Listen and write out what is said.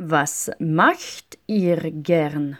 Was macht ihr gern?